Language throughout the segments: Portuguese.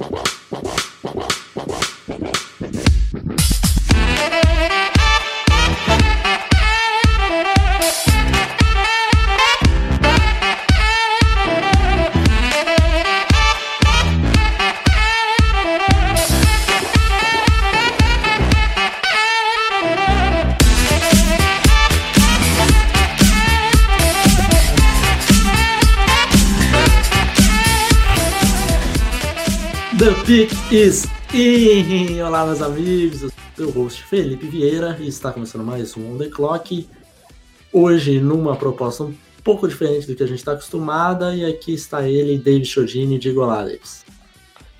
Wow. Pick is in! Olá, meus amigos, eu sou o host Felipe Vieira e está começando mais um On The Clock. Hoje, numa proposta um pouco diferente do que a gente está acostumada, e aqui está ele, David Chodini. Diga olá, Davis.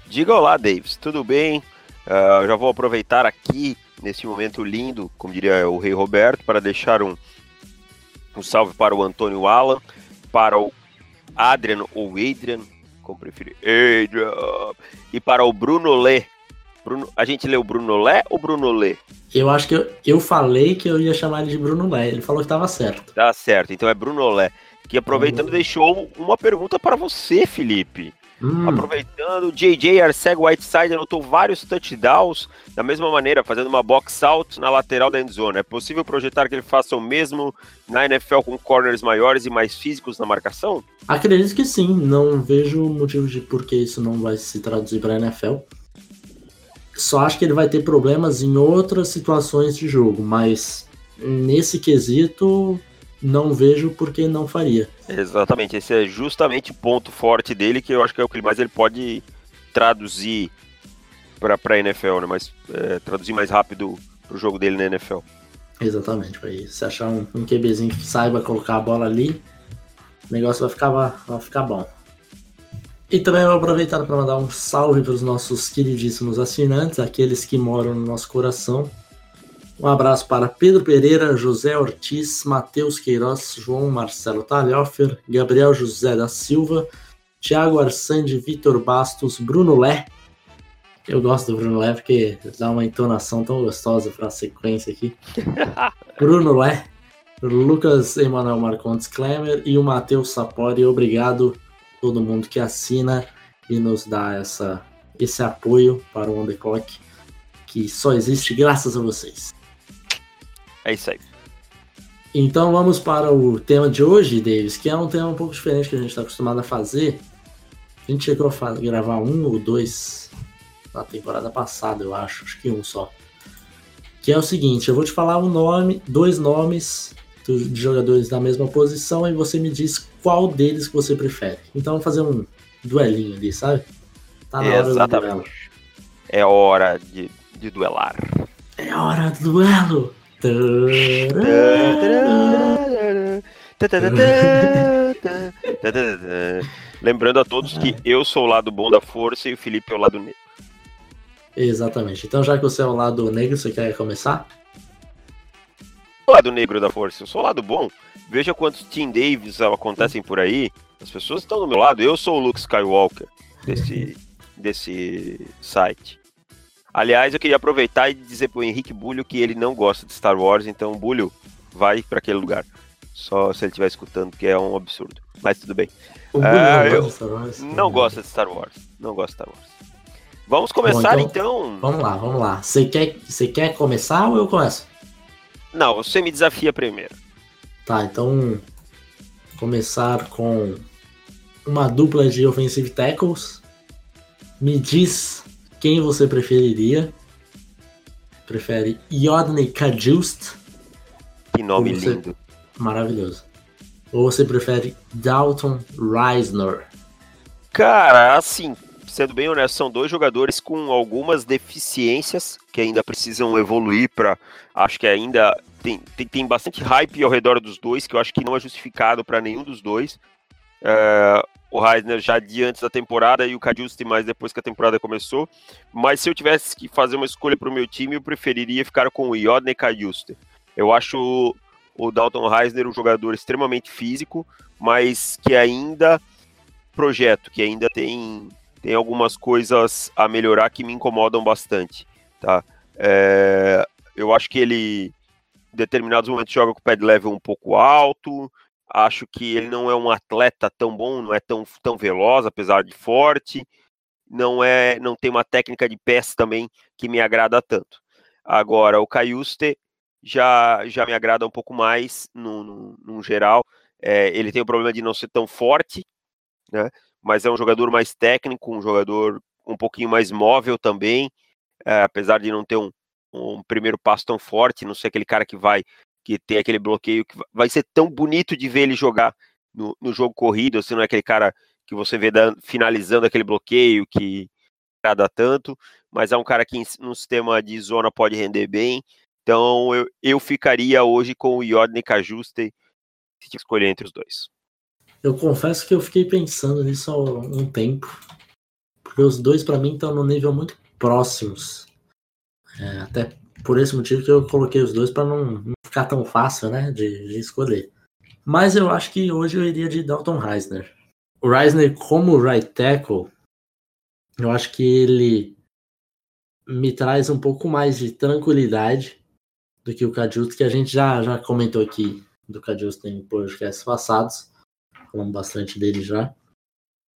Diga olá, Davis, tudo bem? Uh, já vou aproveitar aqui, nesse momento lindo, como diria o Rei Roberto, para deixar um, um salve para o Antônio Alan, para o Adrian ou Adrian, como preferir, Adrian, e para o Bruno Lê. Bruno, a gente leu Bruno Lé ou Bruno Lê? Eu acho que eu, eu falei que eu ia chamar ele de Bruno Lé. Ele falou que estava certo. Tá certo, então é Bruno Lé. Que aproveitando uhum. deixou uma pergunta para você, Felipe. Hum. Aproveitando, JJ Arceg Whiteside anotou vários touchdowns da mesma maneira, fazendo uma box out na lateral da endzone. É possível projetar que ele faça o mesmo na NFL com corners maiores e mais físicos na marcação? Acredito que sim. Não vejo motivo de por que isso não vai se traduzir para a NFL. Só acho que ele vai ter problemas em outras situações de jogo, mas nesse quesito não vejo por que não faria. Exatamente, esse é justamente o ponto forte dele, que eu acho que é o que mais ele pode traduzir para a NFL, né? Mas é, traduzir mais rápido para o jogo dele na NFL. Exatamente, aí se achar um, um QBzinho que saiba colocar a bola ali, o negócio vai ficar, vai ficar bom. E também vou aproveitar para mandar um salve para os nossos queridíssimos assinantes, aqueles que moram no nosso coração. Um abraço para Pedro Pereira, José Ortiz, Matheus Queiroz, João Marcelo Talhofer, Gabriel José da Silva, Thiago Arsande, Vitor Bastos, Bruno Lé. Eu gosto do Bruno Lé porque dá uma entonação tão gostosa para a sequência aqui. Bruno Lé, Lucas Emanuel Marcondes Klemer e o Matheus Sapori. Obrigado a todo mundo que assina e nos dá essa, esse apoio para o On The Clock, que só existe graças a vocês. É isso aí. Então vamos para o tema de hoje, Davis, que é um tema um pouco diferente que a gente está acostumado a fazer. A gente chegou a gravar um ou dois na temporada passada, eu acho, acho que um só. Que é o seguinte, eu vou te falar um nome, dois nomes de jogadores da mesma posição e você me diz qual deles que você prefere. Então vamos fazer um duelinho ali, sabe? Tá na hora Exatamente. do duelo. É hora de, de duelar. É hora do duelo! Lembrando a todos que eu sou o lado bom da força e o Felipe é o lado negro. Exatamente. Então, já que você é o lado negro, você quer começar? O lado negro da força, eu sou o lado bom. Veja quantos Team Davis acontecem por aí. As pessoas estão do meu lado. Eu sou o Luke Skywalker desse, desse site. Aliás, eu queria aproveitar e dizer pro Henrique Bulho que ele não gosta de Star Wars, então Bulho, vai para aquele lugar. Só se ele estiver escutando, que é um absurdo. Mas tudo bem. O ah, eu Wars, não gosta de Star Wars. Não gosta de Star Wars. Vamos começar Bom, então, então, Vamos lá, vamos lá. Você quer, você quer começar ou eu começo? Não, você me desafia primeiro. Tá, então começar com uma dupla de offensive tackles. Me diz quem você preferiria? Prefere Yodney Kajust? Que nome você... lindo. Maravilhoso. Ou você prefere Dalton Reisner? Cara, assim, sendo bem honesto, são dois jogadores com algumas deficiências que ainda precisam evoluir para. Acho que ainda tem, tem, tem, bastante hype ao redor dos dois, que eu acho que não é justificado para nenhum dos dois. É, o Heisner já de antes da temporada e o Cadiusti mais depois que a temporada começou. Mas se eu tivesse que fazer uma escolha para o meu time, eu preferiria ficar com o Iodne Cadiusti. Eu acho o Dalton Heisner um jogador extremamente físico, mas que ainda projeto, que ainda tem, tem algumas coisas a melhorar que me incomodam bastante, tá? É, eu acho que ele em determinados momentos joga com o pad level um pouco alto, Acho que ele não é um atleta tão bom, não é tão, tão veloz, apesar de forte. não é, não tem uma técnica de pés também que me agrada tanto. Agora, o Caiuste já, já me agrada um pouco mais no, no, no geral. É, ele tem o problema de não ser tão forte, né? Mas é um jogador mais técnico, um jogador um pouquinho mais móvel também, é, apesar de não ter um, um primeiro passo tão forte, não ser aquele cara que vai que tem aquele bloqueio que vai ser tão bonito de ver ele jogar no, no jogo corrido, assim, não é aquele cara que você vê dando, finalizando aquele bloqueio que agrada tanto, mas é um cara que no sistema de zona pode render bem. Então eu, eu ficaria hoje com o Yodney Kajuste se escolher entre os dois. Eu confesso que eu fiquei pensando nisso há um tempo, porque os dois para mim estão no nível muito próximos. É, até por esse motivo que eu coloquei os dois para não, não, ficar tão fácil, né, de, de, escolher. Mas eu acho que hoje eu iria de Dalton Reisner. O Reisner como right tackle, eu acho que ele me traz um pouco mais de tranquilidade do que o Cadius, que a gente já, já comentou aqui do Cadius em podcasts passados. Falamos bastante dele já.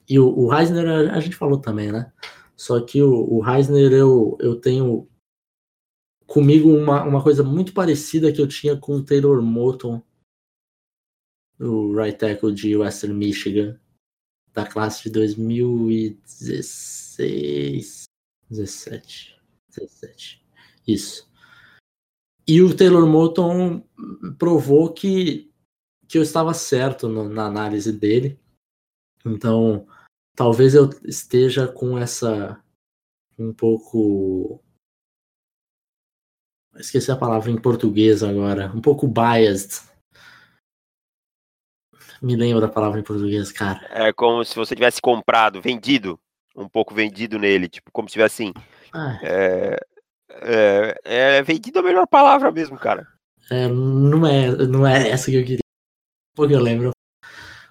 E o, o Reisner a, gente falou também, né? Só que o, o Reisner eu, eu tenho comigo uma, uma coisa muito parecida que eu tinha com o Taylor Moton, o right tackle de Western Michigan, da classe de 2016, 17, 17, isso. E o Taylor Moton provou que, que eu estava certo no, na análise dele. Então, talvez eu esteja com essa um pouco Esqueci a palavra em português agora. Um pouco biased. Me lembro da palavra em português, cara. É como se você tivesse comprado, vendido. Um pouco vendido nele. Tipo, como se tivesse assim. Ah. É, é, é, vendido a melhor palavra mesmo, cara. É, não, é, não é essa que eu queria. Porque eu lembro.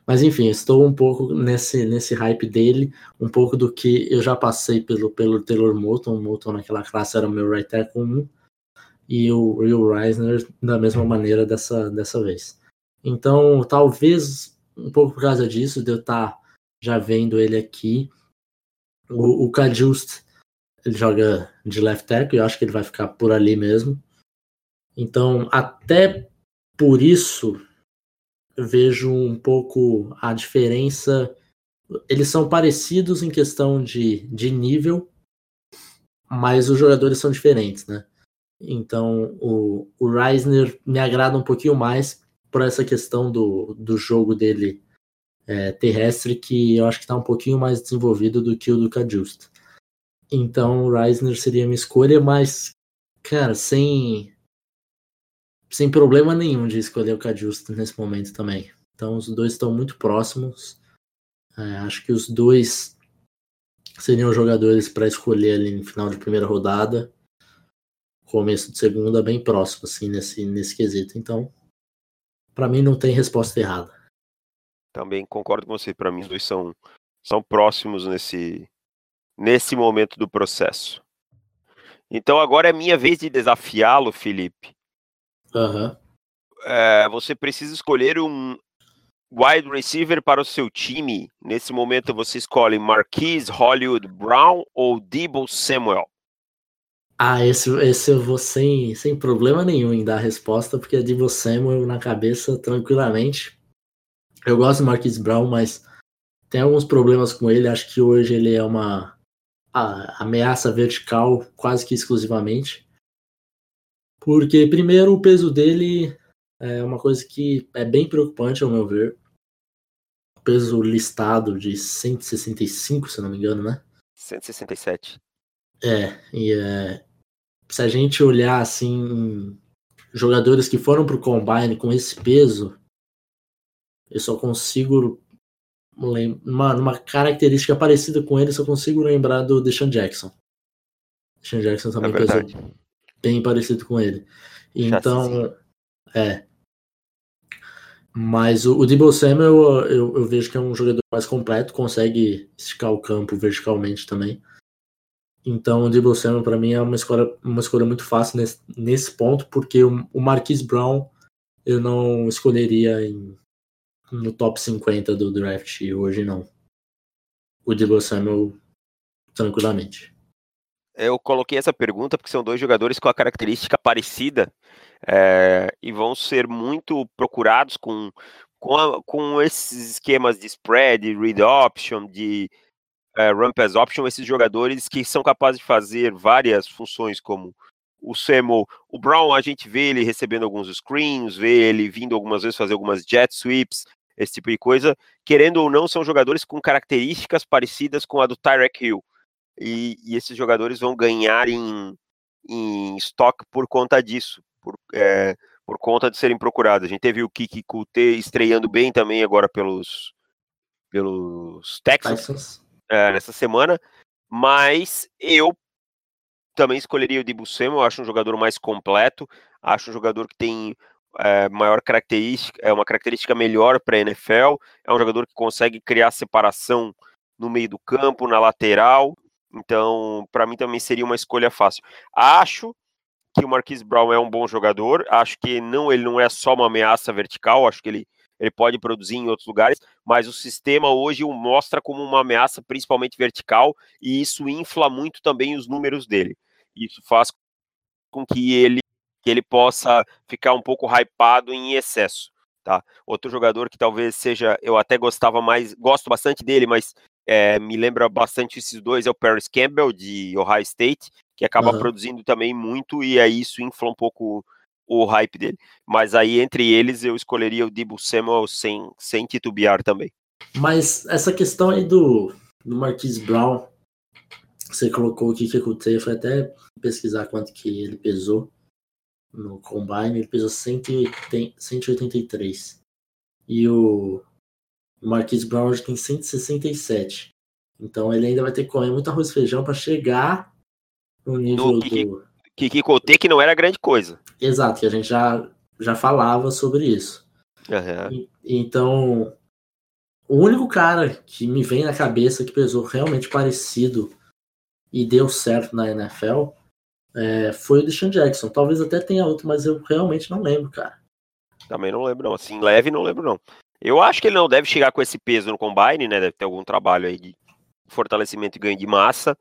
Mas enfim, estou um pouco nesse, nesse hype dele, um pouco do que eu já passei pelo, pelo Taylor Moulton. O Moulton naquela classe era o meu right tackle 1 e o Will Reisner da mesma maneira dessa, dessa vez. Então, talvez um pouco por causa disso, de eu estar tá já vendo ele aqui, o, o Kajust, ele joga de left tackle, eu acho que ele vai ficar por ali mesmo. Então, até por isso, vejo um pouco a diferença. Eles são parecidos em questão de, de nível, mas os jogadores são diferentes, né? Então o, o Reisner me agrada um pouquinho mais por essa questão do, do jogo dele é, terrestre, que eu acho que está um pouquinho mais desenvolvido do que o do Cajust. Então o Reisner seria minha escolha, mas, cara, sem, sem problema nenhum de escolher o Cajust nesse momento também. Então os dois estão muito próximos. É, acho que os dois seriam jogadores para escolher ali no final de primeira rodada começo de segunda bem próximo, assim, nesse, nesse quesito. Então, para mim não tem resposta errada. Também concordo com você. Para mim, os dois são, são próximos nesse, nesse momento do processo. Então, agora é minha vez de desafiá-lo, Felipe. Uhum. É, você precisa escolher um wide receiver para o seu time. Nesse momento, você escolhe Marquise Hollywood Brown ou Debo Samuel. Ah, esse, esse eu vou sem, sem problema nenhum em dar a resposta, porque é de você na cabeça tranquilamente. Eu gosto do Marquis Brown, mas tem alguns problemas com ele. Acho que hoje ele é uma ameaça vertical quase que exclusivamente. Porque, primeiro, o peso dele é uma coisa que é bem preocupante, ao meu ver. O peso listado de 165, se não me engano, né? 167. É, e é, se a gente olhar assim jogadores que foram para o combine com esse peso, eu só consigo uma, uma característica parecida com ele, só consigo lembrar do Deshaun Jackson. Deshaun Jackson também é pesou bem parecido com ele. Então, é. Mas o, o Debo Samuel eu, eu vejo que é um jogador mais completo, consegue esticar o campo verticalmente também. Então, o Debo Samuel para mim é uma escolha, uma escolha muito fácil nesse, nesse ponto, porque o, Marquise Brown eu não escolheria em, no top 50 do draft hoje, não. O Debo Samuel tranquilamente. Eu coloquei essa pergunta porque são dois jogadores com a característica parecida é, e vão ser muito procurados com, com, a, com esses esquemas de spread, read option, de é, run pass option, esses jogadores que são capazes de fazer várias funções como o Samuel, o Brown, a gente vê ele recebendo alguns screens, vê ele vindo algumas vezes fazer algumas jet sweeps, esse tipo de coisa. Querendo ou não, são jogadores com características parecidas com a do Tyrek Hill. E, e esses jogadores vão ganhar em, em estoque por conta disso, por, é, por conta de serem procurados. A gente teve o Kiki Kute estreando bem também agora pelos, pelos Texans. É, nessa semana, mas eu também escolheria o Dibu Samuel, acho um jogador mais completo, acho um jogador que tem é, maior característica, é uma característica melhor para a NFL, é um jogador que consegue criar separação no meio do campo, na lateral, então para mim também seria uma escolha fácil. Acho que o Marquise Brown é um bom jogador, acho que não ele não é só uma ameaça vertical, acho que ele ele pode produzir em outros lugares, mas o sistema hoje o mostra como uma ameaça principalmente vertical e isso infla muito também os números dele. Isso faz com que ele que ele possa ficar um pouco hypado em excesso, tá? Outro jogador que talvez seja, eu até gostava mais, gosto bastante dele, mas é, me lembra bastante esses dois, é o Paris Campbell de Ohio State, que acaba uhum. produzindo também muito e aí isso infla um pouco o hype dele. Mas aí, entre eles, eu escolheria o Debo Samuel sem, sem titubear também. Mas essa questão aí do, do Marquise Brown, você colocou o que eu fui até pesquisar quanto que ele pesou no Combine, ele pesou 180, 183. E o Marquise Brown hoje tem 167. Então ele ainda vai ter que comer muito arroz e feijão para chegar no nível do, Kiki Kote, que não era grande coisa. Exato, que a gente já, já falava sobre isso. Uhum. E, então, o único cara que me vem na cabeça que pesou realmente parecido e deu certo na NFL é, foi o Deshaun Jackson. Talvez até tenha outro, mas eu realmente não lembro, cara. Também não lembro, não. Assim, leve, não lembro, não. Eu acho que ele não deve chegar com esse peso no combine, né? Deve ter algum trabalho aí de fortalecimento e ganho de massa.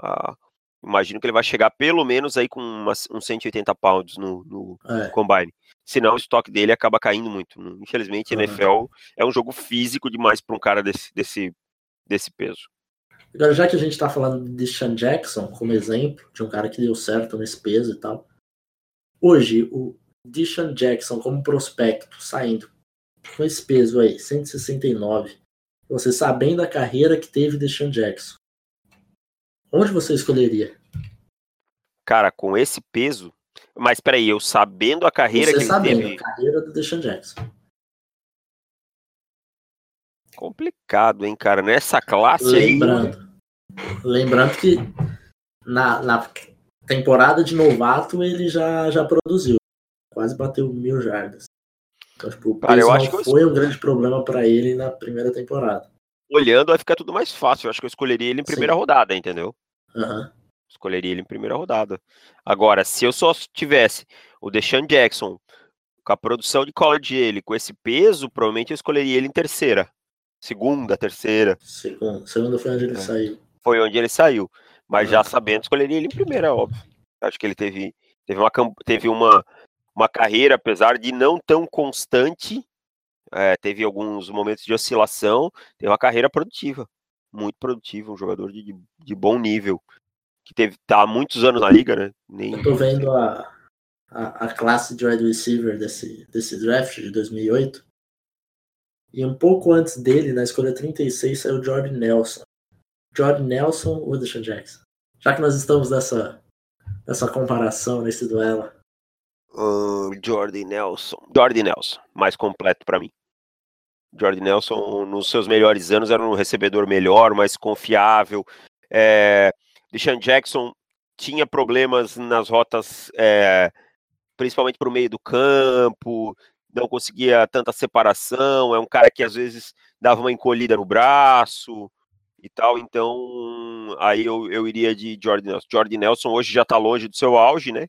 Ah, Imagino que ele vai chegar pelo menos aí com umas, uns 180 pounds no, no é. combine. Senão o estoque dele acaba caindo muito. Infelizmente, uhum. NFL é um jogo físico demais para um cara desse, desse, desse peso. Agora, já que a gente está falando de Sean Jackson como exemplo, de um cara que deu certo nesse peso e tal, hoje o Deshaun Jackson como prospecto saindo com esse peso aí, 169, você sabendo a carreira que teve Deshaun Jackson, Onde você escolheria? Cara, com esse peso. Mas peraí, eu sabendo a carreira você que sabendo, ele teve. A carreira do Deshaun Jackson. Complicado, hein, cara? Nessa classe lembrando, aí. Lembrando que na, na temporada de novato ele já, já produziu. Quase bateu mil jardas. Então, tipo, o cara, eu acho que foi eu... um grande problema para ele na primeira temporada. Olhando, vai ficar tudo mais fácil. Eu acho que eu escolheria ele em primeira Sim. rodada, entendeu? Uhum. Escolheria ele em primeira rodada. Agora, se eu só tivesse o Deshaun Jackson com a produção de college dele, com esse peso, provavelmente eu escolheria ele em terceira. Segunda, terceira. Segunda, segunda foi onde ele é. saiu. Foi onde ele saiu. Mas uhum. já sabendo, escolheria ele em primeira, óbvio. Acho que ele teve, teve, uma, teve uma, uma carreira, apesar de não tão constante, é, teve alguns momentos de oscilação, teve uma carreira produtiva muito produtivo, um jogador de, de bom nível, que teve tá há muitos anos na liga, né? Nem... Eu tô vendo a, a, a, classe de wide receiver desse, desse draft de 2008, e um pouco antes dele, na escolha 36, saiu o Jordan Nelson. Jordan Nelson ou Deshaun Jackson? Já que nós estamos nessa, nessa comparação, nesse duelo. Uh, Jordan Nelson. Jordan Nelson, mais completo para mim. Jordan Nelson, nos seus melhores anos, era um recebedor melhor, mais confiável. É, Deshaun Jackson tinha problemas nas rotas, é, principalmente para o meio do campo, não conseguia tanta separação. É um cara que às vezes dava uma encolhida no braço e tal. Então, aí eu, eu iria de Jordan Nelson. Jordan Nelson hoje já está longe do seu auge, né?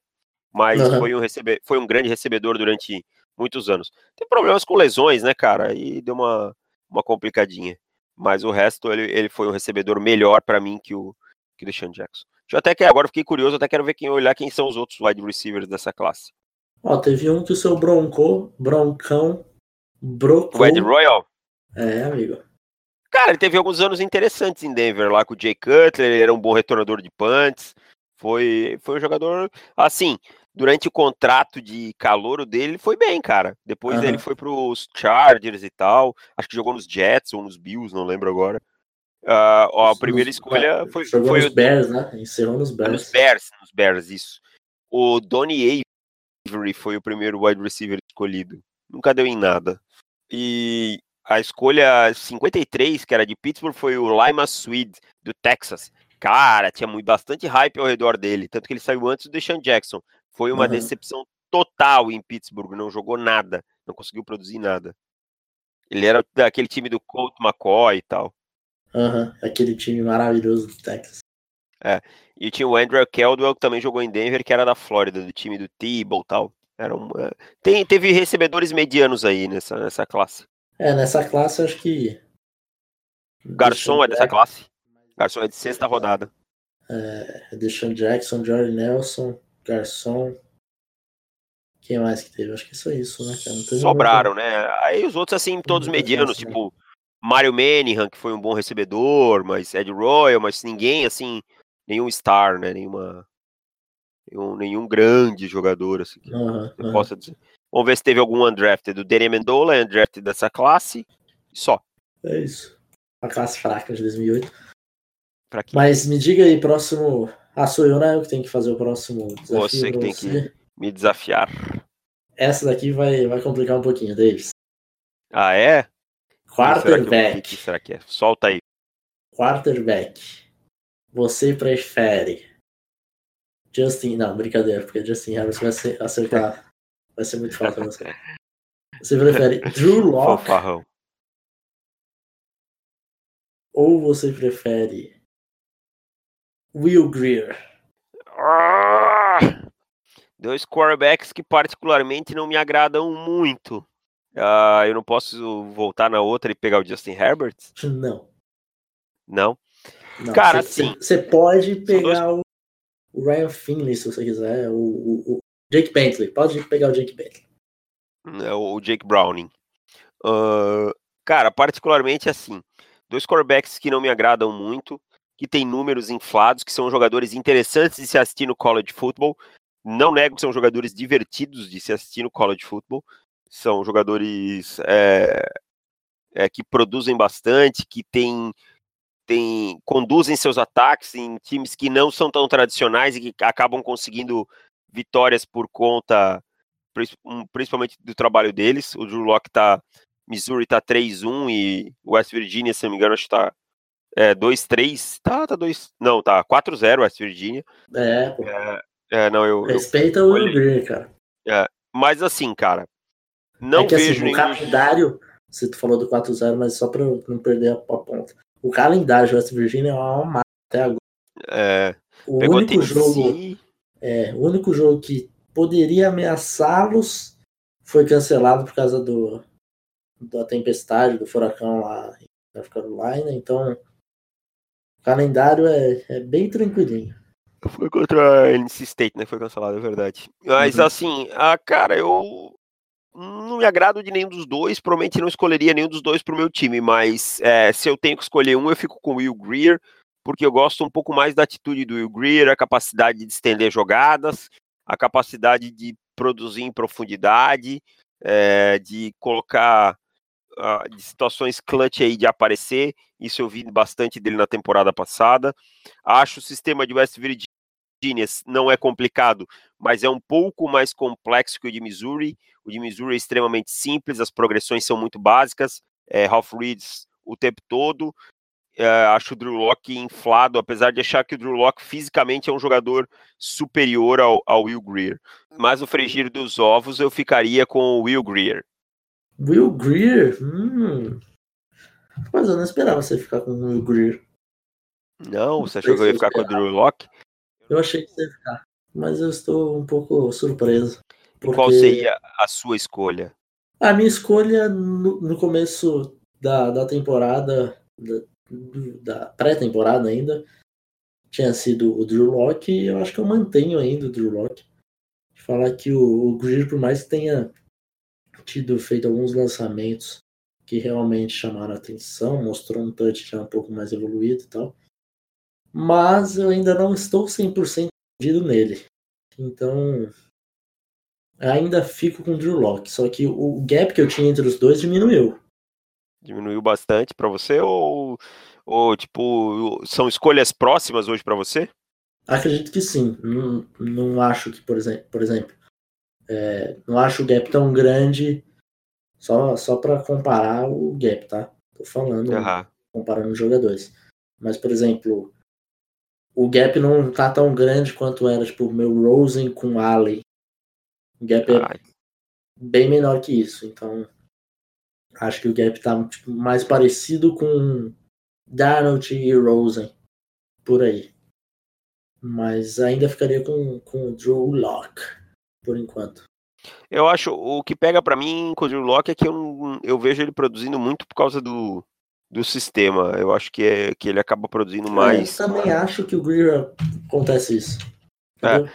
Mas uhum. foi, um recebe... foi um grande recebedor durante muitos anos. Tem problemas com lesões, né, cara? Aí deu uma, uma complicadinha. Mas o resto, ele, ele foi um recebedor melhor para mim que o, Deshaun Jackson. Deixa eu até que agora fiquei curioso, até quero ver quem olhar quem são os outros wide receivers dessa classe. Ó, teve um que o seu Bronco, Broncão, brocou. O Ed Royal? É, amigo. Cara, ele teve alguns anos interessantes em Denver, lá com o Jay Cutler, ele era um bom retornador de punts, foi, foi um jogador, assim, durante o contrato de calouro dele, foi bem, cara. Depois Aham. ele foi pros Chargers e tal, acho que jogou nos Jets ou nos Bills, não lembro agora. Ah, ó, a primeira nos- escolha foi, Jogou foi nos o Bears, né? Encerrou nos Bears. nos Bears, nos Bears, isso. O Donnie Avery foi o primeiro wide receiver escolhido. Nunca deu em nada. E a escolha 53, que era de Pittsburgh, foi o Lima Swede, do Texas. Cara, tinha muito, bastante hype ao redor dele, tanto que ele saiu antes do Deshaun Jackson. Foi uma Aham. decepção total em Pittsburgh, não jogou nada, não conseguiu produzir nada. Ele era daquele time do Colt McCoy e tal. Aham, Aquele time maravilhoso do Texas. E tinha o Andrew Caldwell, que também jogou em Denver, que era da Flórida, do time do Tebow e tal. Era é, tem, teve recebedores medianos aí nessa, nessa classe. É, nessa classe eu acho que. Garçom é dessa classe. Garçom é de sexta rodada. Jack- Deshaun Jackson, Jordan Nelson, Garçom. Quem mais que teve? Acho que só isso, né, cara? Sobraram, né? Aí os outros, assim, todos muita medianos, né? tipo Mario Manningham, que foi um bom recebedor, mas Ed Royal, mas ninguém, assim, nenhum star, né? Nenhuma, nenhum, nenhum grande jogador, assim, que Aham, eu possa dizer. Vamos ver se teve algum undrafted. O Danny Mendola é undrafted dessa classe. Só. É isso. A classe fraca de 2008. Pra quem Mas me diga aí, próximo. Ah, sou eu, né? Eu que tenho que fazer o próximo desafio. Você que tem você. me desafiar. Essa daqui vai, vai complicar um pouquinho, Davis. Ah, é? Será que Quarterback. que será que é? Solta aí. Quarterback. Você prefere Justin. Não, brincadeira, porque Justin Herbert vai ser- acertar. Vai ser muito fácil pra você. Você prefere Drew Lock Fanfarrão. ou você prefere Will Greer? Ah! Dois quarterbacks que particularmente não me agradam muito. Ah, eu não posso voltar na outra e pegar o Justin Herbert? Não. Não. não. Cara, assim, Você pode dois- pegar o, o Ryan Finley se você quiser. O, o- o Jake Bentley. Pode pegar o Jake Bentley. É o Jake Browning. Ah, cara, particularmente assim, dois quarterbacks que não me agradam muito, que tem números inflados, que são jogadores interessantes de se assistir no college football. Não nego que são jogadores divertidos de se assistir no college football. São jogadores é, é, que produzem bastante, que tem, tem, conduzem seus ataques em times que não são tão tradicionais e que acabam conseguindo vitórias por conta principalmente do trabalho deles. O Drew Locke tá. Missouri tá 3-1 e West Virginia, se não me engano, acho que tá é, 2-3. Tá, tá 2. Não, tá 4-0 West Virginia. É, pô. É, não, eu. eu- Respeita o Will olhei. Greer, cara. mas assim, cara. Não é que vejo assim, o nenhum. calendário. Você falou do 4-0, mas só pra eu não perder a, a ponta. O calendário de West Virginia é uma mata até agora. É, O único jogo. É, o único jogo que poderia ameaçá-los foi cancelado por causa do da tempestade, do furacão lá em North Carolina. Então, o calendário é, é bem tranquilinho. Foi contra a NC State, né? Foi cancelado, é verdade. Mas Uhum. assim, ah, cara, eu não me agrado de nenhum dos dois. Provavelmente não escolheria nenhum dos dois pro meu time, mas é, se eu tenho que escolher um, eu fico com o Will Greer, porque eu gosto um pouco mais da atitude do Will Greer, a capacidade de estender jogadas, a capacidade de produzir em profundidade, é, de colocar ah, de situações clutch aí de aparecer. Isso eu vi bastante dele na temporada passada. Acho o sistema de West Virginia não é complicado, mas é um pouco mais complexo que o de Missouri. O de Missouri é extremamente simples, as progressões são muito básicas, é, half reads o tempo todo. É, acho o Drew Locke inflado, apesar de achar que o Drew Locke fisicamente é um jogador superior ao, ao Will Greer. Mas no frigir dos ovos eu ficaria com o Will Greer. Will Greer? Hum. Mas eu não esperava você ficar com o Will Greer. Não, você achou que eu ia ficar com o Drew Locke? Eu achei que você ia ficar. Mas eu estou um pouco surpreso. E qual porque seria a sua escolha? A minha escolha no, no começo da, da temporada, da, da pré-temporada ainda, tinha sido o Drew Locke, e eu acho que eu mantenho ainda o Drew Locke. Falar que o, o Greer, por mais que tenha tido feito alguns lançamentos que realmente chamaram a atenção, mostrou um touch já um pouco mais evoluído e tal, mas eu ainda não estou 100% perdido nele. Então, ainda fico com o Drew Locke, só que o gap que eu tinha entre os dois diminuiu. Diminuiu bastante para você ou, ou tipo são escolhas próximas hoje para você? Acredito que sim. Não, não acho que, por exemplo, por exemplo é, não acho o gap tão grande só, só para comparar o gap, tá? Tô falando, uhum. comparando os jogadores. Mas, por exemplo, o gap não tá tão grande quanto era, tipo, meu Rosen com Allen. O gap é Ai. bem menor que isso. Então, acho que o gap tá tipo, mais parecido com Darnold e Rosen. Por aí. Mas ainda ficaria com, com o Drew Locke, por enquanto. Eu acho, o que pega para mim com o Drew Locke é que eu, eu vejo ele produzindo muito por causa do, do sistema. Eu acho que, é, que ele acaba produzindo mais. Eu também acho que o Greer acontece isso. É,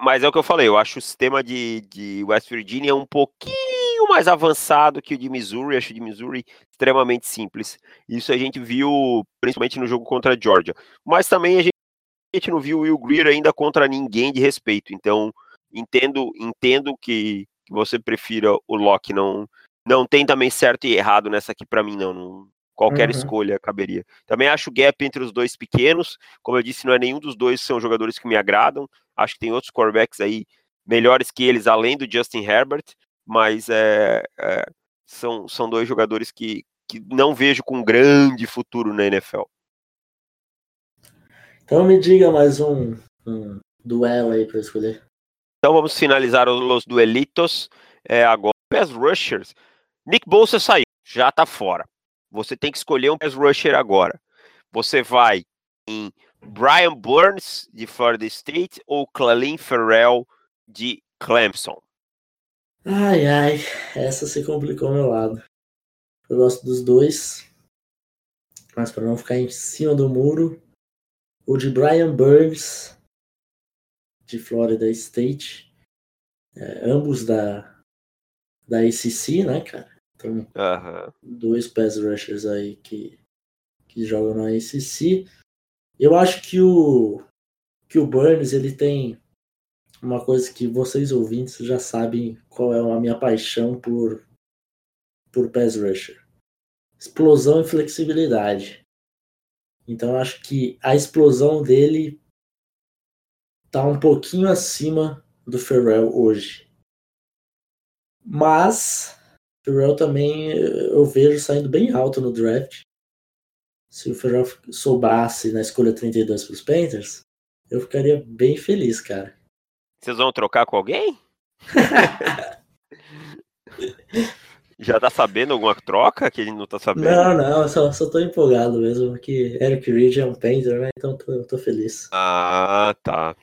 mas é o que eu falei, eu acho o sistema de, de West Virginia um pouquinho mais avançado que o de Missouri, acho o de Missouri extremamente simples. Isso a gente viu principalmente no jogo contra a Georgia. Mas também a gente, a gente não viu o Will Greer ainda contra ninguém de respeito. Então, entendo, entendo que, que você prefira o Locke, não, não tem também certo e errado nessa aqui para mim, não, não Qualquer uhum. escolha caberia. Também acho o gap entre os dois pequenos. Como eu disse, não é nenhum dos dois são jogadores que me agradam. Acho que tem outros quarterbacks aí melhores que eles, além do Justin Herbert. Mas é, é, são, são dois jogadores que, que não vejo com grande futuro na NFL. Então me diga mais um, um duelo aí para escolher. Então vamos finalizar os duelitos. É, agora, pass rushers. Nick Bolsa saiu, já tá fora. Você tem que escolher um pass rusher agora. Você vai em Brian Burns, de Florida State, ou Clalin Ferrell, de Clemson? Ai, ai, essa se complicou meu lado. Eu gosto dos dois, mas para não ficar em cima do muro, o de Brian Burns, de Florida State, é, ambos da, da ACC, né, cara? Então, dois pass rushers aí que, que jogam na ACC. Eu acho que o, que o Burns ele tem uma coisa que vocês ouvintes já sabem qual é a minha paixão por, por pass rusher. Explosão e flexibilidade. Então eu acho que a explosão dele tá um pouquinho acima do Ferrell hoje. Mas Ferrell também eu vejo saindo bem alto no draft. Se o Ferrell sobrasse na escolha 32 para os Panthers, eu ficaria bem feliz, cara. Vocês vão trocar com alguém? Já tá sabendo alguma troca que ele não tá sabendo? Não, não, só, só tô empolgado mesmo, porque Eric Reed é um Panther, né? Então tô, tô feliz. Ah, tá.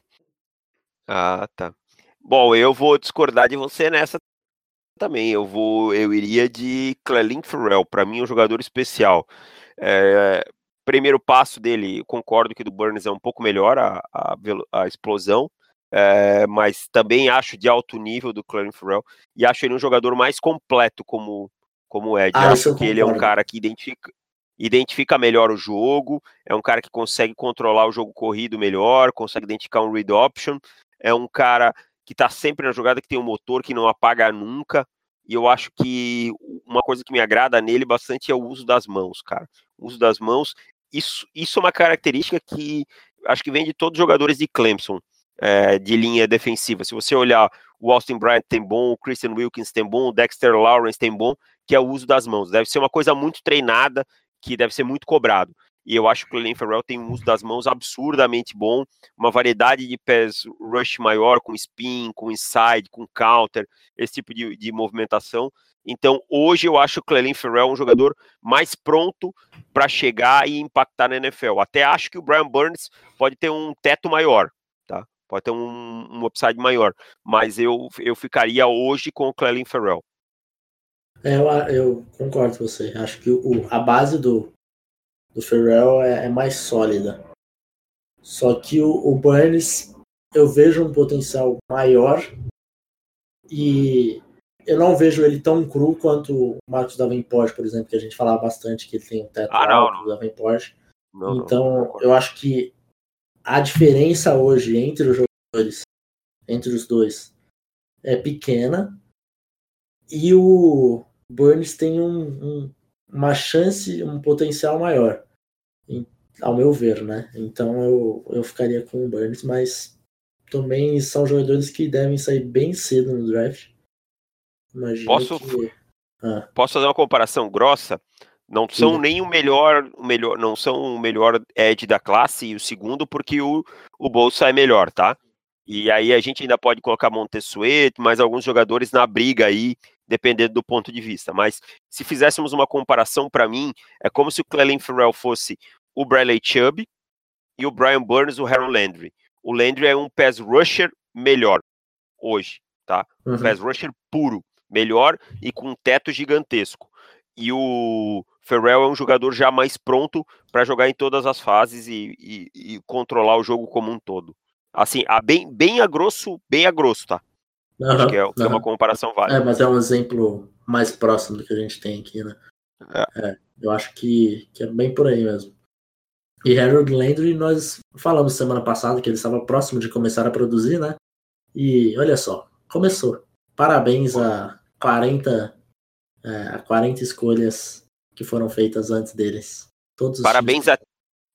Ah, tá. Bom, eu vou discordar de você nessa também. Eu vou, eu iria de Clelin Farrell. Para mim, é um jogador especial. É, primeiro passo dele, concordo que do Burns é um pouco melhor a, a, a explosão, é, mas também acho de alto nível do Clelin Farrell e acho ele um jogador mais completo como como Ed. Ah, acho que ele é um cara que identifica identifica melhor o jogo, é um cara que consegue controlar o jogo corrido melhor, consegue identificar um read option, é um cara que está sempre na jogada, que tem um motor que não apaga nunca. E eu acho que uma coisa que me agrada nele bastante é o uso das mãos, cara. O uso das mãos. Isso, isso é uma característica que acho que vem de todos os jogadores de Clemson, é, de linha defensiva. Se você olhar, o Austin Bryant tem bom, o Christian Wilkins tem bom, o Dexter Lawrence tem bom, que é o uso das mãos. Deve ser uma coisa muito treinada, que deve ser muito cobrado. E eu acho que o Glenn Farrell tem um uso das mãos absurdamente bom, uma variedade de pés rush maior, com spin, com inside, com counter, esse tipo de, de movimentação. Então, hoje eu acho o Clelin Ferrell um jogador mais pronto para chegar e impactar na NFL. Até acho que o Brian Burns pode ter um teto maior, tá? Pode ter um, um upside maior. Mas eu, eu ficaria hoje com o Clelin Ferrell. É, eu, eu concordo com você. Acho que o, a base do, do Ferrell é, é mais sólida. Só que o, o Burns, eu vejo um potencial maior e eu não vejo ele tão cru quanto o Marcos Davenport, por exemplo, que a gente falava bastante que ele tem um teto ah, alto do Davenport. Não, então, não, eu acho que a diferença hoje entre os jogadores, entre os dois, é pequena. E o Burns tem um, um, uma chance, um potencial maior, ao meu ver, né? Então eu, eu ficaria com o Burns, mas também são jogadores que devem sair bem cedo no draft. Imagino posso, que... ah. posso fazer uma comparação grossa? Não são Sim. nem o melhor, o melhor, não são o melhor edge da classe e o segundo porque o, o Bolsa é melhor, tá? E aí a gente ainda pode colocar Montesueto, mais alguns jogadores na briga aí, dependendo do ponto de vista. Mas se fizéssemos uma comparação para mim, é como se o Clelin Ferrell fosse o Bradley Chubb e o Brian Burns o Harold Landry. O Landry é um pass rusher melhor hoje, tá? Um uhum. pass rusher puro, melhor e com um teto gigantesco. E o Ferrell é um jogador já mais pronto para jogar em todas as fases e, e, e, controlar o jogo como um todo. Assim, a bem, bem a grosso, bem a grosso, tá? Uhum, Acho que é, uhum. é, uma comparação válida. É, mas é um exemplo mais próximo do que a gente tem aqui, né? É. É, eu acho que, que é bem por aí mesmo. E Harold Landry, nós falamos semana passada que ele estava próximo de começar a produzir, né? E olha só, começou. Parabéns a 40, é, a 40 escolhas que foram feitas antes deles. Todos parabéns, a,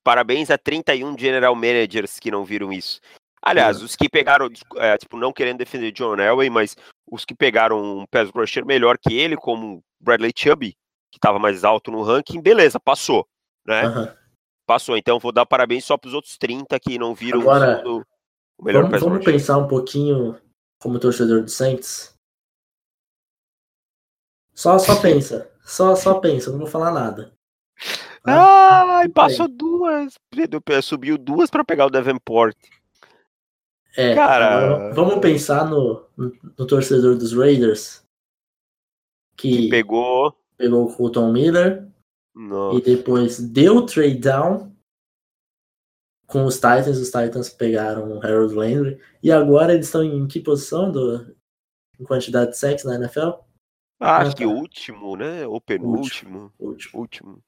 parabéns a 31 general managers que não viram isso. Aliás, é. os que pegaram, é, tipo, não querendo defender John Elway, mas os que pegaram um pass rusher melhor que ele, como Bradley Chubb, que estava mais alto no ranking, beleza, passou, né? Uhum. Passou, então vou dar parabéns só para os outros 30 que não viram Agora, o, o melhor vamos, vamos pensar um pouquinho como torcedor do Saints. Só, só pensa. Só, só pensa, não vou falar nada. Ah, ah passou duas. Subiu duas para pegar o Davenport. É, cara. Vamos pensar no, no torcedor dos Raiders. Que, que pegou. Pegou o Colton Miller. Nossa. E depois deu trade down com os Titans. Os Titans pegaram o Harold Landry. E agora eles estão em que posição do, em quantidade de sexo na NFL? Ah, acho que último, né? Ou penúltimo. Último. último.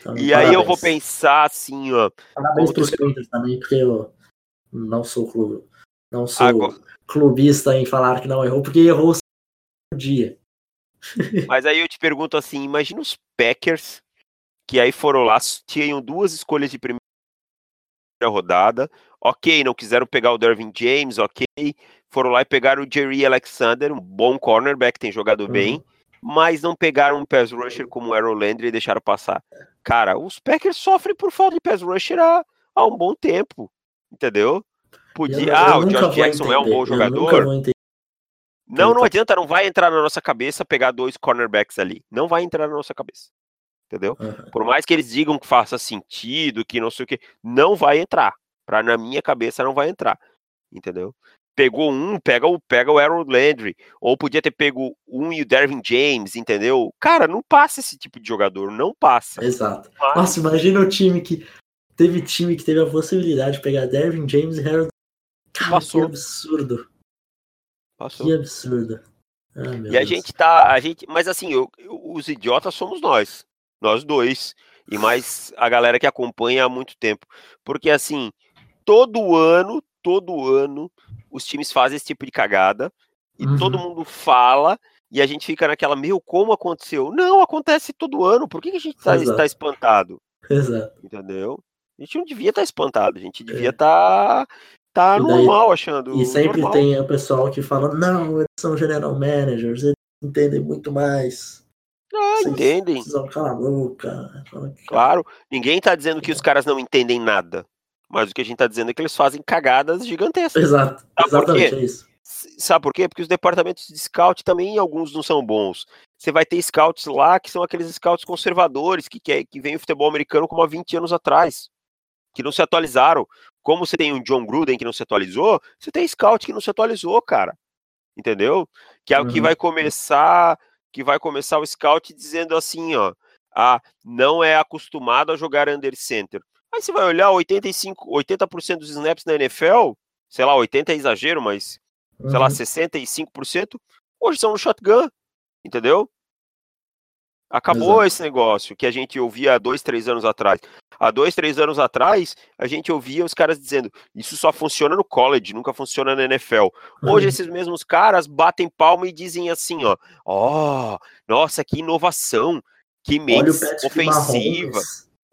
Então, e parabéns. aí eu vou pensar assim, ó. Parabéns para os Panthers também, porque eu não sou clube, não sou Agora... clubista em falar que não errou, porque errou um dia. Mas aí eu te pergunto assim, imagina os Packers que aí foram lá, tinham duas escolhas de primeira rodada, ok, não quiseram pegar o Dervin James, ok, foram lá e pegaram o Jerry Alexander, um bom cornerback, tem jogado uhum. bem, mas não pegaram um pass rusher como o Aaron Landry e deixaram passar. Cara, os Packers sofrem por falta de pass rusher há, há um bom tempo, entendeu? Podia, eu, ah, o Josh Jackson é um bom jogador. Não, não adianta, não vai entrar na nossa cabeça pegar dois cornerbacks ali. Não vai entrar na nossa cabeça. Entendeu? Uhum. Por mais que eles digam que faça sentido, que não sei o que, não vai entrar. Pra, na minha cabeça não vai entrar. Entendeu? pegou um, pega o, pega o Aaron Landry, ou podia ter pego um e o Dervin James, entendeu? Cara, não passa esse tipo de jogador, não passa. Exato. Mas... Nossa, imagina o time que teve time que teve a possibilidade de pegar Dervin James e Harold. Cara, Passou. que absurdo. Passou. Que absurdo. Ah, e Deus. a gente tá, a gente, mas assim, eu, eu, os idiotas somos nós, nós dois, e mais a galera que acompanha há muito tempo, porque assim, todo ano, todo ano os times fazem esse tipo de cagada e uhum. todo mundo fala e a gente fica naquela, meu, como aconteceu? Não, acontece todo ano, por que, que a gente está tá espantado? Exato. Entendeu? A gente não devia estar tá espantado, a gente devia estar. É. Tá, tá normal achando. E sempre normal. tem o pessoal que fala, não, eles são general managers, eles entendem muito mais. Ah, Vocês entendem. Precisam calar a boca. Claro, ninguém tá dizendo que os caras não entendem nada. Mas o que a gente tá dizendo é que eles fazem cagadas gigantescas. Exato. Sabe Exatamente é isso. Sabe por quê? Porque os departamentos de scout também, alguns não são bons. Você vai ter scouts lá que são aqueles scouts conservadores que, que, que vêm o futebol americano como há 20 anos atrás, que não se atualizaram. Como você tem um John Gruden que não se atualizou, você tem scout que não se atualizou, cara. Entendeu? Que é o uhum. que vai começar, que vai começar o scout dizendo assim, ó, ah, não é acostumado a jogar under center. Aí você vai olhar 85, 80% dos snaps na NFL, sei lá, 80 é exagero, mas uhum. sei lá, 65%, uhum. hoje são no shotgun, entendeu? Acabou Exato. esse negócio que a gente ouvia há dois, três anos atrás. Há dois, três anos atrás, a gente ouvia os caras dizendo isso só funciona no college, nunca funciona na NFL. Hoje, uhum. esses mesmos caras batem palma e dizem assim: ó, ó, oh, nossa, que inovação, que mente ofensiva.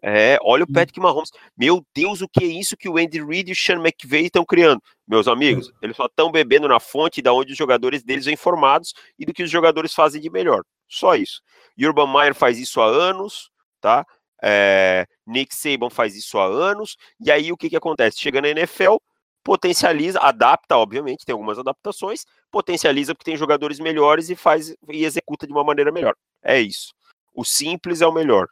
É, olha o hum. Patrick Mahomes. Meu Deus, o que é isso que o Andy Reid e o Sean McVay estão criando? Meus amigos, hum. eles só estão bebendo na fonte da onde os jogadores deles vêm formados e do que os jogadores fazem de melhor. Só isso. Urban Meyer faz isso há anos, tá? É, Nick Saban faz isso há anos. E aí o que, que acontece? Chega na NFL, potencializa, adapta, obviamente, tem algumas adaptações, potencializa porque tem jogadores melhores e faz e executa de uma maneira melhor. É isso. O simples é o melhor.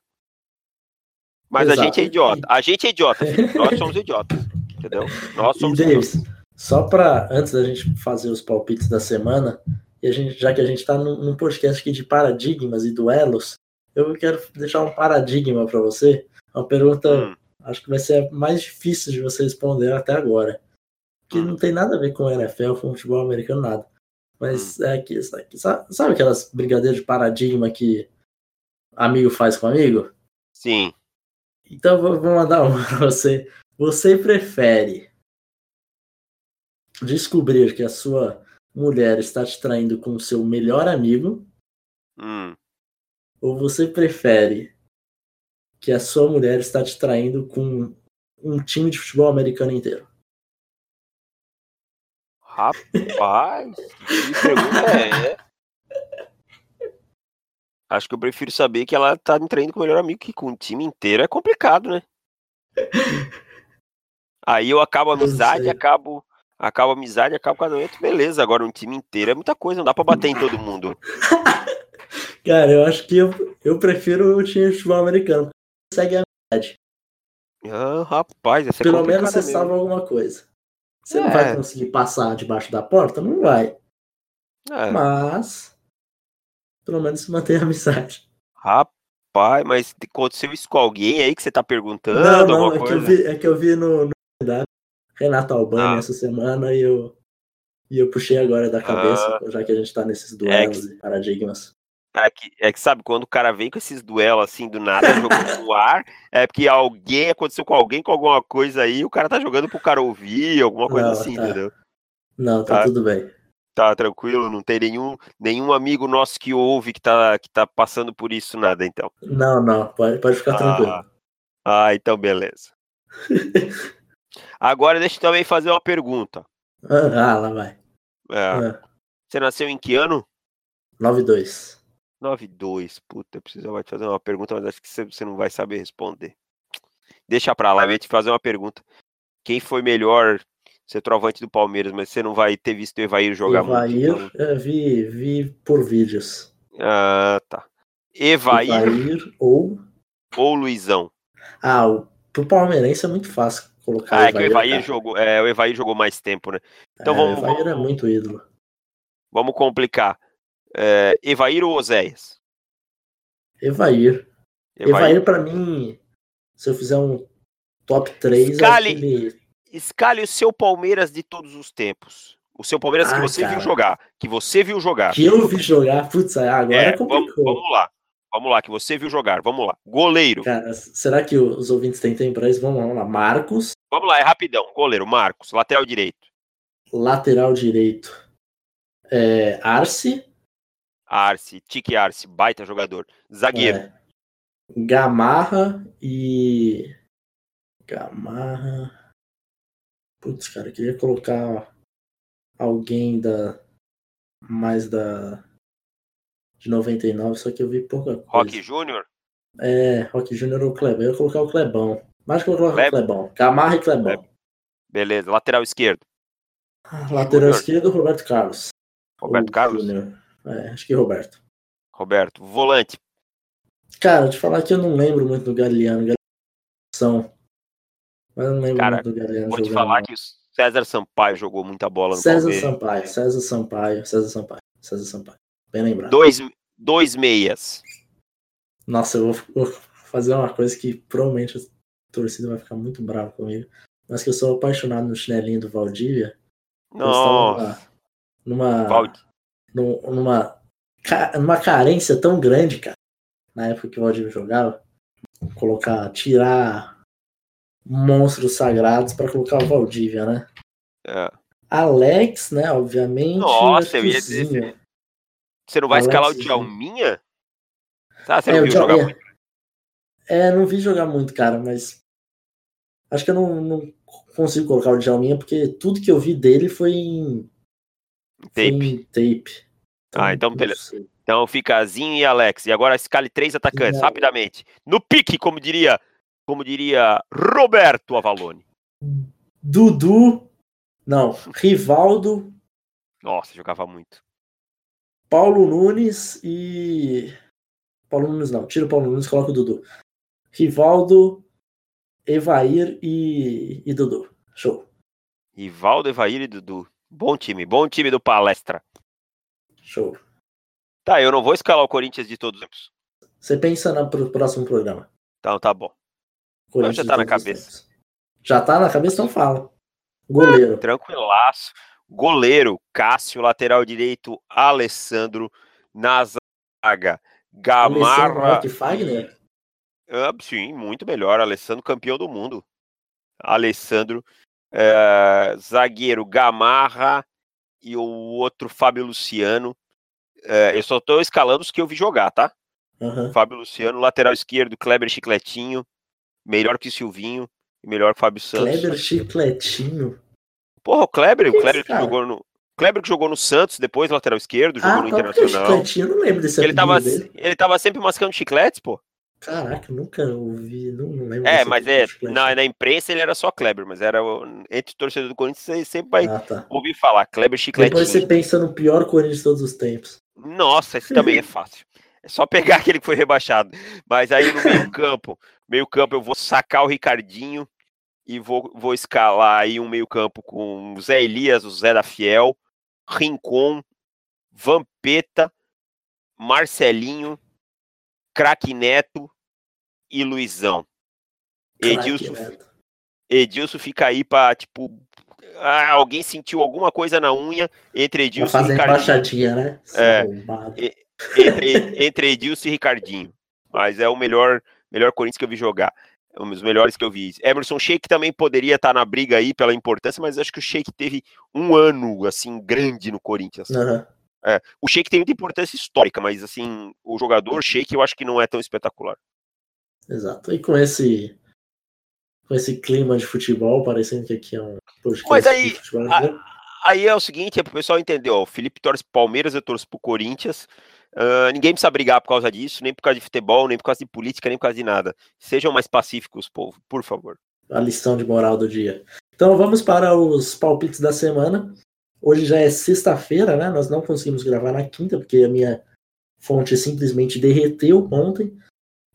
Mas Exato. a gente é idiota. A gente é idiota, filho. Nós somos idiotas. Entendeu? Nós somos e Davis, só para antes da gente fazer os palpites da semana, e a gente, já que a gente está num, num, podcast aqui de paradigmas e duelos, eu quero deixar um paradigma para você. Uma pergunta, hum. acho que vai ser mais difícil de você responder até agora. Que hum. não tem nada a ver com NFL, com futebol americano, nada. Mas hum. é que, sabe, sabe aquelas brincadeiras de paradigma que amigo faz com amigo? Sim. Então vou mandar uma para você. Você prefere descobrir que a sua mulher está te traindo com o seu melhor amigo? Hum. Ou você prefere que a sua mulher está te traindo com um time de futebol americano inteiro? Rapaz, que pergunta é? Acho que eu prefiro saber que ela tá me traindo com o melhor amigo, que com o time inteiro é complicado, né? Aí eu acabo a amizade, acabo, acabo a amizade, acabo casamento, beleza. Agora um time inteiro é muita coisa, não dá pra bater em todo mundo. Cara, eu acho que eu, eu prefiro o time de futebol americano. Segue a amizade. Ah, rapaz, essa é Pelo menos você mesmo. salva alguma coisa. Você é. não vai conseguir passar debaixo da porta? Não vai. É. Mas pelo menos manter a amizade. Rapaz, mas aconteceu isso com alguém aí que você tá perguntando? Não, não, é que, eu vi, é que eu vi no, no Renato Albani ah. essa semana e eu, e eu puxei agora da cabeça, ah. já que a gente tá nesses duelos é que, e paradigmas. É que, é que sabe, quando o cara vem com esses duelos assim do nada, jogando no ar, é porque alguém aconteceu com alguém com alguma coisa aí, o cara tá jogando pro cara ouvir, alguma coisa não, assim, tá. entendeu? Não, tá, tá tudo bem tá tranquilo, não tem nenhum, nenhum amigo nosso que ouve que tá, que tá passando por isso, nada, então. Não, não, pode, pode ficar ah, tranquilo. Ah, então beleza. Agora deixa eu também fazer uma pergunta. Ah, lá vai. É. Ah. Você nasceu em que ano? 92. 92, puta, eu preciso te fazer uma pergunta, mas acho que você não vai saber responder. Deixa pra lá, eu ia te fazer uma pergunta. Quem foi melhor centroavante do Palmeiras, mas você não vai ter visto o Evair jogar Evair, muito. Então... vi, vi por vídeos. Ah, tá. Evair, Evair ou... Ou Luizão. Ah, o, pro palmeirense é muito fácil colocar ah, é que o Evair tá. jogou, é, o Evair jogou mais tempo, né? Então é, vamos, o Evair é muito ídolo. Vamos complicar. É, Evair ou Oséias? Evair. Evair, Evair para mim, se eu fizer um top 3, Escale, escale o seu Palmeiras de todos os tempos. O seu Palmeiras ah, que você cara. viu jogar. Que você viu jogar. Que eu vi jogar. Putz, agora é, vamos, vamos, lá. Vamos lá, que você viu jogar. Vamos lá. Goleiro. Cara, será que os ouvintes têm tempo para isso? Vamos lá. Marcos. Vamos lá, é rapidão. Goleiro, Marcos. Lateral direito. Lateral direito. É, Arce. Arce. Tique Arce. Baita jogador. Zagueiro. É. Gamarra e. Gamarra. Putz, cara, eu queria colocar alguém da. Mais da. De 99, só que eu vi pouca coisa. Rock Júnior? É, Rock Júnior ou Clebão. Eu ia colocar o Clebão. Mais que eu vou colocar Cleb... o Clebão. Camarra e Clebão. Beleza, lateral esquerdo. Ah, lateral Junior. esquerdo, Roberto Carlos. Roberto ou Carlos? É, acho que Roberto. Roberto. Volante. Cara, te falar que eu não lembro muito do Galeano. Galeano são mas eu não lembro Cara, do Galeano vou te falar que o César Sampaio jogou muita bola no César Palmeiras. Sampaio, César Sampaio, César Sampaio, César Sampaio. Bem lembrado. Dois, dois meias. Nossa, eu vou, fazer uma coisa que provavelmente torcida vai ficar muito brava comigo. Mas que eu sou apaixonado no chinelinho do Valdívia. Nossa. Numa, numa, numa, numa carência tão grande, cara. Na época que o Valdívia jogava. Colocar, tirar monstros sagrados para colocar o Valdívia, né? É. Alex, né? Obviamente. Nossa, eu ia dizer. Você não vai Alex, escalar o Djalminha? Tá, você é, não viu jogar é, muito? É, não vi jogar muito, cara, mas. Acho que eu não, não consigo colocar o Djalminha, porque tudo que eu vi dele foi em. Tape. Foi em tape. Então, ah, então beleza. Então fica Zinho e Alex. E agora escale três atacantes, rapidamente. No pique, como diria, como diria Roberto Avalone. Dudu. Não, Rivaldo. Nossa, jogava muito. Paulo Nunes e. Paulo Nunes não, tira o Paulo Nunes coloca o Dudu. Rivaldo, Evair e, e Dudu. Show. Rivaldo, Evair e Dudu. Bom time, bom time do palestra. Show. Tá, eu não vou escalar o Corinthians de todos os tempos. Você pensa no próximo programa. Então tá bom. Corinthians já tá na cabeça. Já tá na cabeça, então fala. Goleiro. Tranquilaço. Goleiro, Cássio, lateral direito, Alessandro, na zaga, Gamarra. Fagner? Ah, sim, muito melhor. Alessandro, campeão do mundo. Alessandro, é, zagueiro, Gamarra e o outro, Fábio Luciano. É, eu só tô escalando os que eu vi jogar, tá? Uhum. Fábio Luciano, lateral esquerdo, Kleber Chicletinho, melhor que Silvinho e melhor que Fábio Santos. Kleber Chicletinho? Porra, o Kleber, o Kleber que jogou no. Kleber que jogou no Santos, depois lateral esquerdo, jogou ah, no Internacional. Eu não lembro desse ele tava, dele. ele tava sempre mascando chicletes, pô. Caraca, nunca ouvi, não, não lembro. É, mas é, na, na imprensa ele era só Kleber, mas era entre torcedor do Corinthians você sempre vai ah, tá. ouvir falar Kleber chicletinho. Depois você pensa no pior Corinthians de todos os tempos. Nossa, esse também é fácil. É só pegar aquele que foi rebaixado. Mas aí no meio campo, meio campo eu vou sacar o Ricardinho, e vou, vou escalar aí um meio-campo com Zé Elias, o Zé da Fiel, Rincon, Vampeta, Marcelinho, Craque Neto e Luizão. Edilson, Edilson fica aí para tipo ah, alguém sentiu alguma coisa na unha entre Edilson e Ricardinho. né? É, entre, entre Edilson e Ricardinho. Mas é o melhor, melhor Corinthians que eu vi jogar um dos melhores que eu vi. Emerson Sheik também poderia estar na briga aí pela importância, mas acho que o Sheik teve um ano assim grande no Corinthians. Uhum. É, o Sheik tem muita importância histórica, mas assim, o jogador Sheik eu acho que não é tão espetacular. Exato. E com esse com esse clima de futebol, parecendo que aqui é um Mas aí, a, aí é o seguinte, é pro pessoal entender, ó, o Felipe torce Palmeiras, eu torço pro Corinthians. Uh, ninguém precisa brigar por causa disso, nem por causa de futebol, nem por causa de política, nem por causa de nada. Sejam mais pacíficos, povo, por favor. A lição de moral do dia. Então vamos para os palpites da semana. Hoje já é sexta-feira, né? Nós não conseguimos gravar na quinta, porque a minha fonte simplesmente derreteu ontem.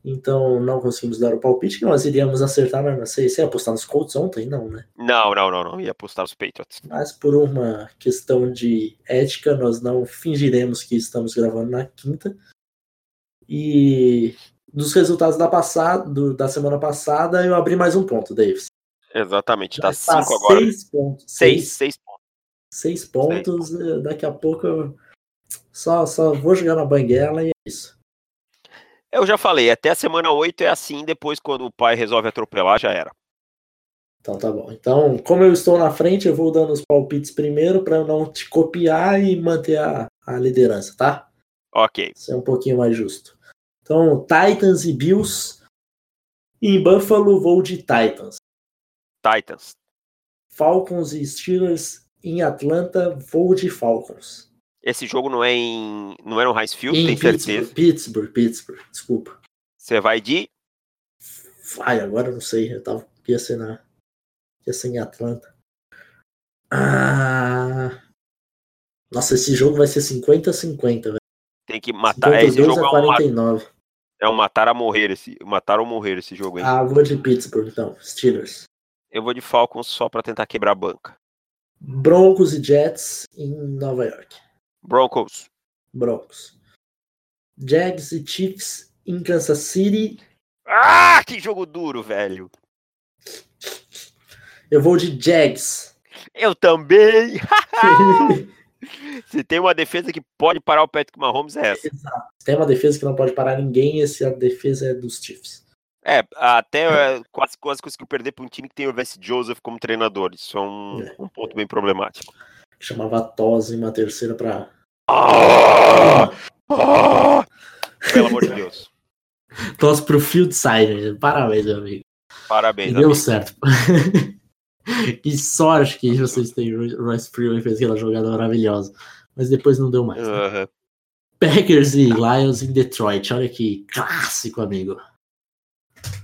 Então não conseguimos dar o palpite que nós iríamos acertar. Não sei, você ia apostar nos Colts ontem? Não, né? Não, não, não, não. Ia apostar nos Patriots. Mas por uma questão de ética, nós não fingiremos que estamos gravando na quinta. E dos resultados da, passada, da semana passada, eu abri mais um ponto, Davis. Exatamente, tá 5 agora. Seis pontos. Seis, seis pontos. Seis pontos. Seis pontos. Daqui a pouco eu só, só vou jogar na banguela e é isso. Eu já falei, até a semana 8 é assim, depois quando o pai resolve atropelar, já era. Então tá bom. Então, como eu estou na frente, eu vou dando os palpites primeiro para não te copiar e manter a, a liderança, tá? Ok. Isso é um pouquinho mais justo. Então, Titans e Bills. Em Buffalo, vou de Titans. Titans. Falcons e Steelers. Em Atlanta, vou de Falcons. Esse jogo não é em. não é no Heinz Field, em tem Pittsburgh, certeza? Pittsburgh, Pittsburgh, desculpa. Você vai de. Ai, agora eu não sei. Eu tava. Ia ser na. Ia ser em Atlanta. Ah. Nossa, esse jogo vai ser 50-50, velho. Tem que matar. É, esse jogo a 49. é um, é um matar a morrer esse. Matar ou morrer esse jogo aí. Ah, vou de Pittsburgh, então. Steelers. Eu vou de Falcons só pra tentar quebrar a banca. Broncos e Jets em Nova York. Broncos. Broncos. Jags e Chiefs em Kansas City. Ah, que jogo duro, velho. Eu vou de Jags. Eu também! Se tem uma defesa que pode parar o Patrick Mahomes, é essa. Exato. Se tem uma defesa que não pode parar ninguém, essa defesa é dos Chiefs. É, até é, quase, quase conseguiu perder para um time que tem o Vance Joseph como treinador. Isso é um, é. um ponto bem problemático. Chamava Tosse uma terceira para. Ah! Ah! Pelo amor de Deus. Tosse pro Field Side. Parabéns, meu amigo. Parabéns. E deu certo. que sorte que vocês têm. Royce Freeman fez aquela jogada maravilhosa. Mas depois não deu mais. Né? Packers e Lions em Detroit. Olha que clássico, amigo.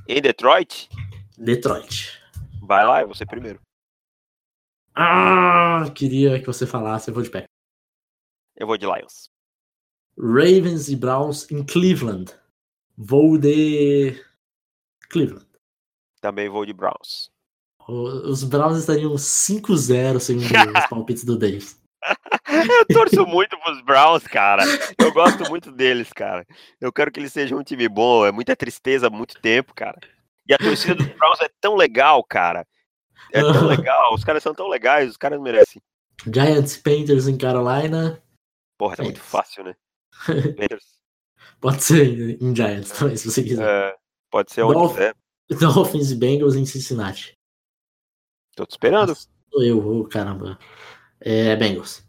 Em Detroit? Detroit. Vai lá, eu vou ser primeiro. Ah, queria que você falasse. Eu vou de pé. Eu vou de Lions. Ravens e Browns em Cleveland. Vou de Cleveland. Também vou de Browns. Os Browns estariam 5-0 segundo os palpites do Davis. Eu torço muito pros Browns, cara. Eu gosto muito deles, cara. Eu quero que eles sejam um time bom. É muita tristeza há muito tempo, cara. E a torcida dos Browns é tão legal, cara. É tão legal. Os caras são tão legais, os caras merecem. Giants Panthers em Carolina. Porra, é muito fácil, né? Pode ser em Giants também, se você quiser. É, pode ser onde Dolph quiser. Dolphins e Bengals em Cincinnati. Tô te esperando. Eu, oh, caramba. É Bengals.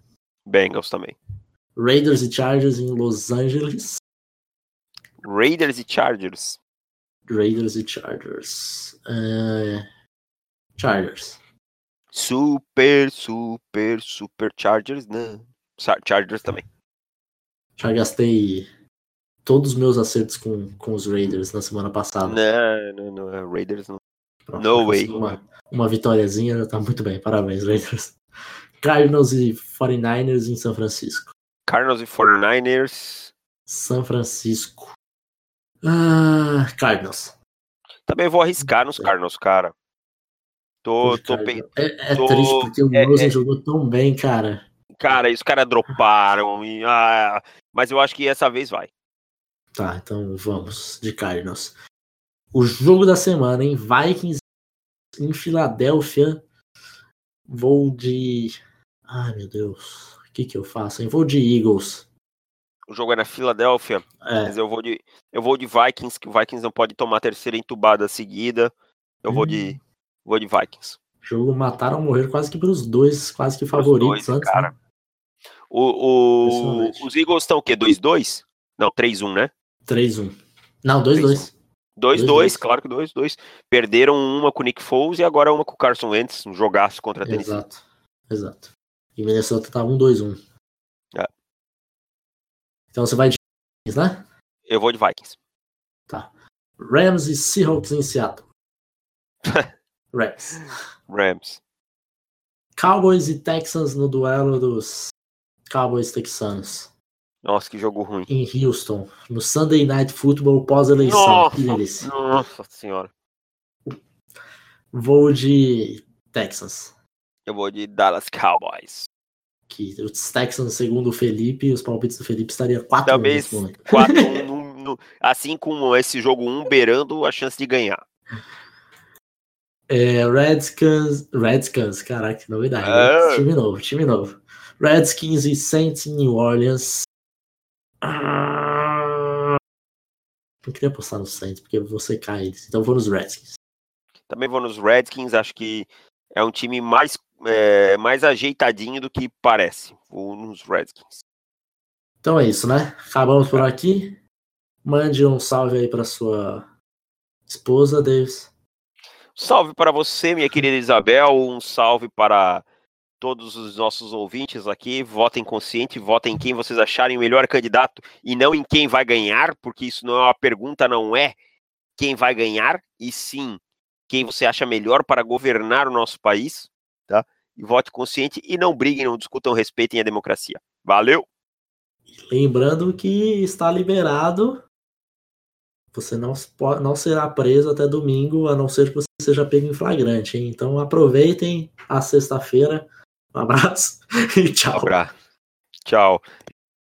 Bengals também. Raiders e Chargers em Los Angeles. Raiders e Chargers. Raiders e Chargers. Uh, Chargers. Super, super, super Chargers, né? Chargers também. Já gastei todos os meus acertos com, com os Raiders na semana passada. Não, não, não. É Raiders não. Pronto, no way. Uma, uma vitóriazinha já tá muito bem. Parabéns, Raiders. Cardinals e 49ers em São Francisco. Cardinals e 49ers. São Francisco. Ah, Cardinals. Também vou arriscar nos Cardinals, cara. Tô, tô, É, é tô... triste porque o é, Rosen é... jogou tão bem, cara. Cara, e os caras droparam. E, ah, mas eu acho que essa vez vai. Tá, então vamos de Cardinals. O jogo da semana, em Vikings em Filadélfia. Vou de Ai, meu Deus. O que que eu faço? Eu vou de Eagles. O jogo é na Filadélfia, é. mas eu vou de eu vou de Vikings, que o Vikings não pode tomar terceira entubada seguida. Eu hum. vou de hum. vou de Vikings. Jogo mataram morrer quase que pelos dois, quase que favoritos dois, antes, cara. Né? O, o os Eagles estão o quê? 2-2? Não, 3-1, né? 3-1. Não, 2-2. 2-2, claro que 2-2. Perderam uma com o Nick Foles e agora uma com o Carson Wentz, um jogaço contra a Tennessee. Exato, exato. E Minnesota tá 1-2-1. É. Então você vai de Vikings, né? Eu vou de Vikings. Tá. Rams e Seahawks em Seattle. Rams. Rams. Cowboys e Texans no duelo dos Cowboys Texanos. Nossa, que jogo ruim. Em Houston, no Sunday Night Football pós-eleição. Nossa, nossa senhora. Vou de Texans. Eu vou de Dallas Cowboys. Que os Texans, segundo o Felipe, os palpites do Felipe estaria 4 Talvez 4 1 assim como esse jogo 1 beirando a chance de ganhar. É, Redskins, Redskins, caraca, que novidade. É. Né? Time novo, time novo. Redskins e Saints em New Orleans. Ah, não queria postar no Saints, porque você cai eles. Então vou nos Redskins. Também vou nos Redskins, acho que é um time mais é, mais ajeitadinho do que parece, nos Redskins. Então é isso, né? Acabamos por aqui. Mande um salve aí para sua esposa, Davis. Salve para você, minha querida Isabel. Um salve para todos os nossos ouvintes aqui. Votem consciente, votem em quem vocês acharem o melhor candidato e não em quem vai ganhar, porque isso não é uma pergunta, não é quem vai ganhar, e sim quem você acha melhor para governar o nosso país, tá? E vote consciente e não briguem, não discutam, respeitem a democracia. Valeu! Lembrando que está liberado. Você não, não será preso até domingo, a não ser que você seja pego em flagrante. Hein? Então aproveitem a sexta-feira. Um abraço e tchau. Um. Tchau.